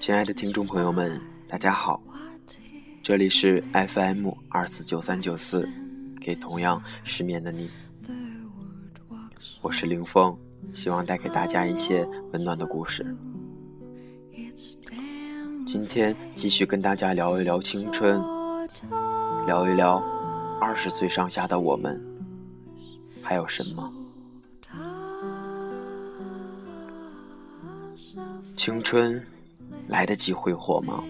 亲爱的听众朋友们，大家好，这里是 FM 二四九三九四，给同样失眠的你，我是凌峰，希望带给大家一些温暖的故事。今天继续跟大家聊一聊青春，聊一聊二十岁上下的我们，还有什么？青春来得及挥霍吗？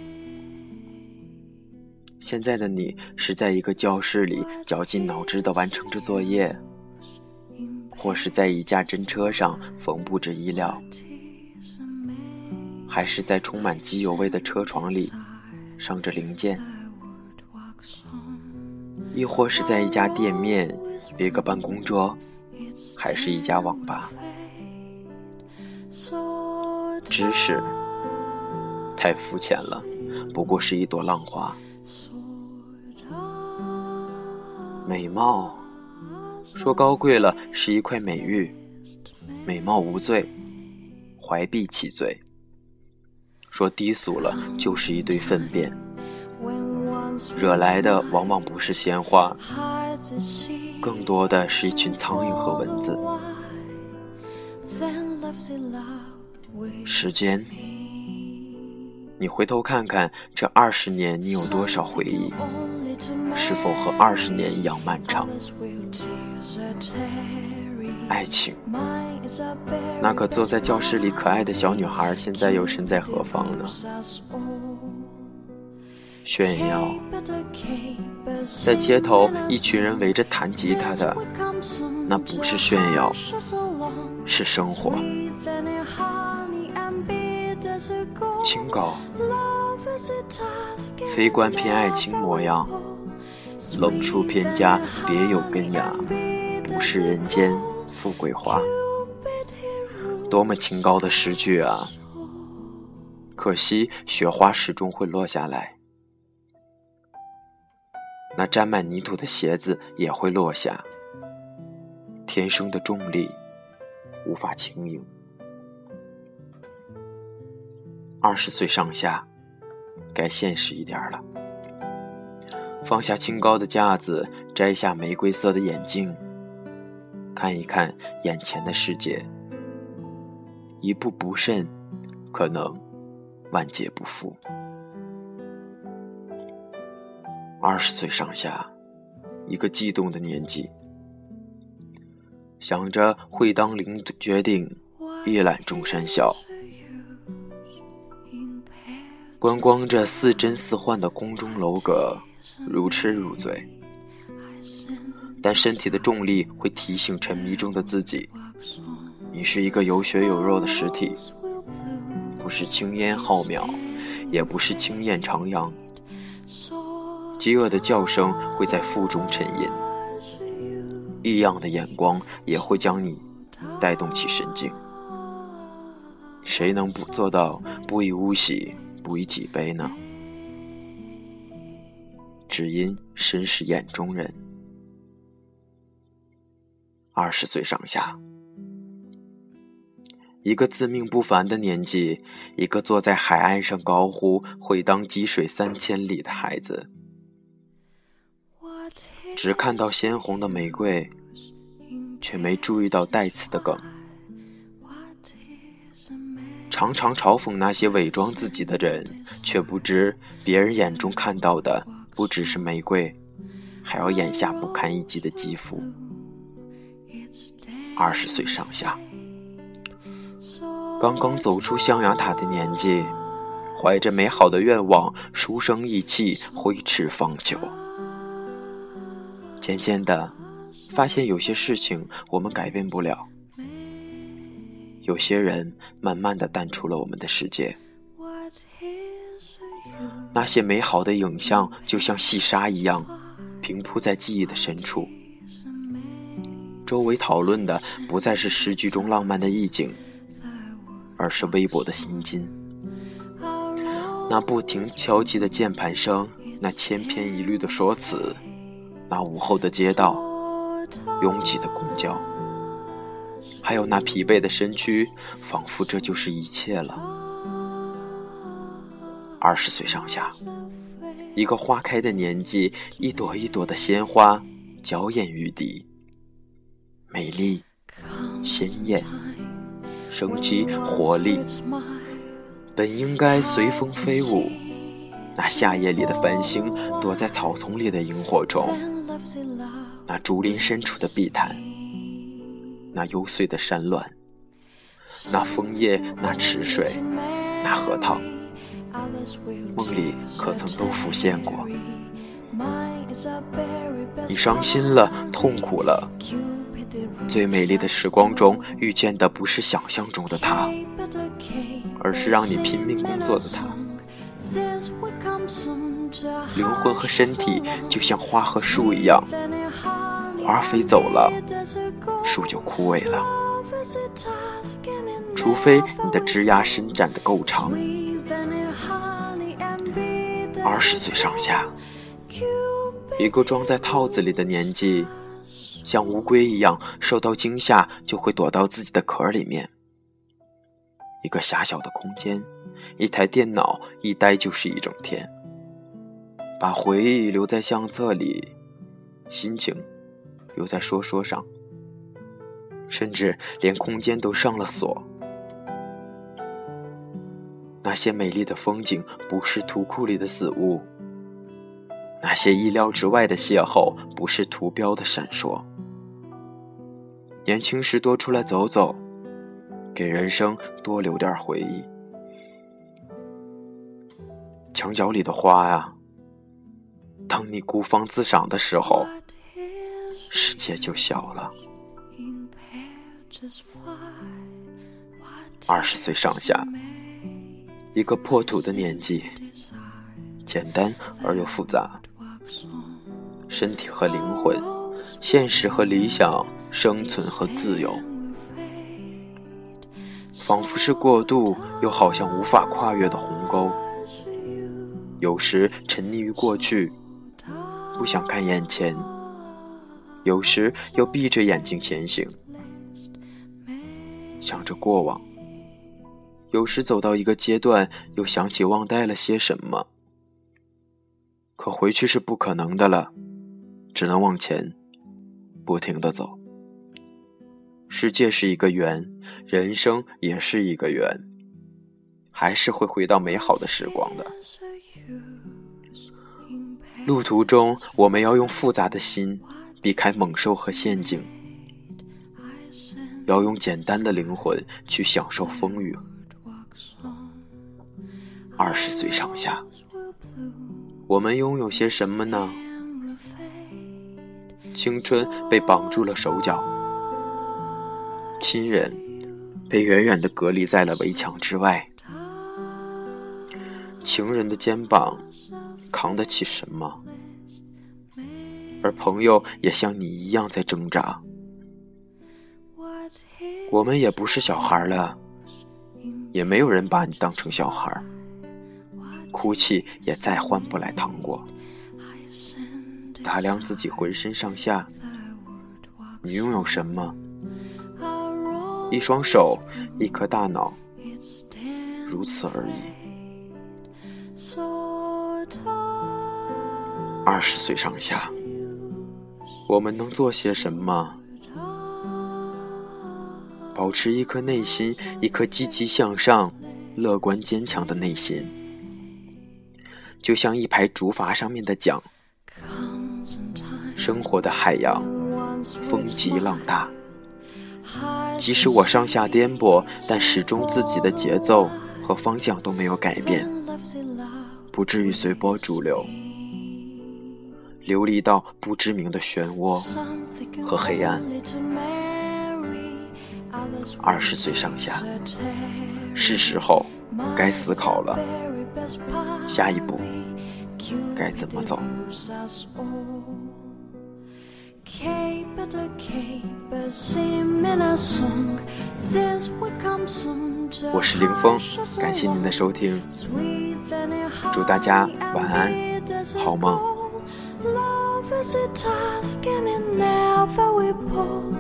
现在的你是在一个教室里绞尽脑汁地完成着作业，或是在一架真车上缝补着衣料，还是在充满机油味的车床里上着零件，亦或是在一家店面、一个办公桌，还是一家网吧？知识太肤浅了，不过是一朵浪花。美貌说高贵了是一块美玉，美貌无罪，怀璧其罪。说低俗了就是一堆粪便，惹来的往往不是鲜花，更多的是一群苍蝇和蚊子。时间，你回头看看这二十年，你有多少回忆？是否和二十年一样漫长？爱情，那个坐在教室里可爱的小女孩，现在又身在何方呢？炫耀，在街头，一群人围着弹吉他的，那不是炫耀，是生活。清高，非官偏爱清模样，冷处偏家别有根芽，不是人间富贵花。多么清高的诗句啊！可惜雪花始终会落下来，那沾满泥土的鞋子也会落下。天生的重力无法轻盈。二十岁上下，该现实一点了。放下清高的架子，摘下玫瑰色的眼镜，看一看眼前的世界。一步不慎，可能万劫不复。二十岁上下，一个悸动的年纪，想着会当凌绝顶，一览众山小。观光着似真似幻的宫中楼阁，如痴如醉。但身体的重力会提醒沉迷中的自己：你是一个有血有肉的实体，不是青烟浩渺，也不是惊艳徜徉。饥饿的叫声会在腹中沉吟，异样的眼光也会将你带动起神经。谁能不做到不以物喜？不以己悲呢？只因身是眼中人。二十岁上下，一个自命不凡的年纪，一个坐在海岸上高呼“会当积水三千里”的孩子，只看到鲜红的玫瑰，却没注意到带刺的梗。常常嘲讽那些伪装自己的人，却不知别人眼中看到的不只是玫瑰，还有眼下不堪一击的肌肤。二十岁上下，刚刚走出象牙塔的年纪，怀着美好的愿望，书生意气，挥斥方遒。渐渐的，发现有些事情我们改变不了。有些人慢慢的淡出了我们的世界，那些美好的影像就像细沙一样平铺在记忆的深处。周围讨论的不再是诗句中浪漫的意境，而是微薄的心金。那不停敲击的键盘声，那千篇一律的说辞，那午后的街道，拥挤的公交。还有那疲惫的身躯，仿佛这就是一切了。二十岁上下，一个花开的年纪，一朵一朵的鲜花娇艳欲滴，美丽、鲜艳、生机、活力，本应该随风飞舞。那夏夜里的繁星，躲在草丛里的萤火虫，那竹林深处的碧潭，那幽邃的山峦，那枫叶，那池水，那荷塘，梦里可曾都浮现过？你伤心了，痛苦了，最美丽的时光中遇见的不是想象中的他，而是让你拼命工作的他。灵魂和身体就像花和树一样，花飞走了，树就枯萎了。除非你的枝桠伸展的够长。二十岁上下，一个装在套子里的年纪，像乌龟一样，受到惊吓就会躲到自己的壳里面。一个狭小的空间，一台电脑，一待就是一整天。把回忆留在相册里，心情留在说说上，甚至连空间都上了锁。那些美丽的风景不是图库里的死物，那些意料之外的邂逅不是图标的闪烁。年轻时多出来走走。给人生多留点回忆。墙角里的花呀，当你孤芳自赏的时候，世界就小了。二十岁上下，一个破土的年纪，简单而又复杂，身体和灵魂，现实和理想，生存和自由。仿佛是过渡，又好像无法跨越的鸿沟。有时沉溺于过去，不想看眼前；有时又闭着眼睛前行，想着过往。有时走到一个阶段，又想起忘带了些什么。可回去是不可能的了，只能往前，不停的走。世界是一个圆，人生也是一个圆，还是会回到美好的时光的。路途中，我们要用复杂的心避开猛兽和陷阱，要用简单的灵魂去享受风雨。二十岁上下，我们拥有些什么呢？青春被绑住了手脚。亲人被远远的隔离在了围墙之外，情人的肩膀扛得起什么？而朋友也像你一样在挣扎。我们也不是小孩了，也没有人把你当成小孩，哭泣也再换不来糖果。打量自己浑身上下，你拥有什么？一双手，一颗大脑，如此而已。二十岁上下，我们能做些什么？保持一颗内心，一颗积极向上、乐观坚强的内心，就像一排竹筏上面的桨。生活的海洋，风急浪大。即使我上下颠簸，但始终自己的节奏和方向都没有改变，不至于随波逐流，流离到不知名的漩涡和黑暗。二十岁上下，是时候该思考了，下一步该怎么走？我是林峰，感谢您的收听，祝大家晚安，好梦。Love is a task and it never will pull.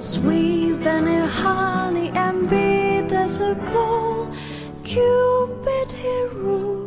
Sweet than a honey and beat as a goal. Cupid he rules.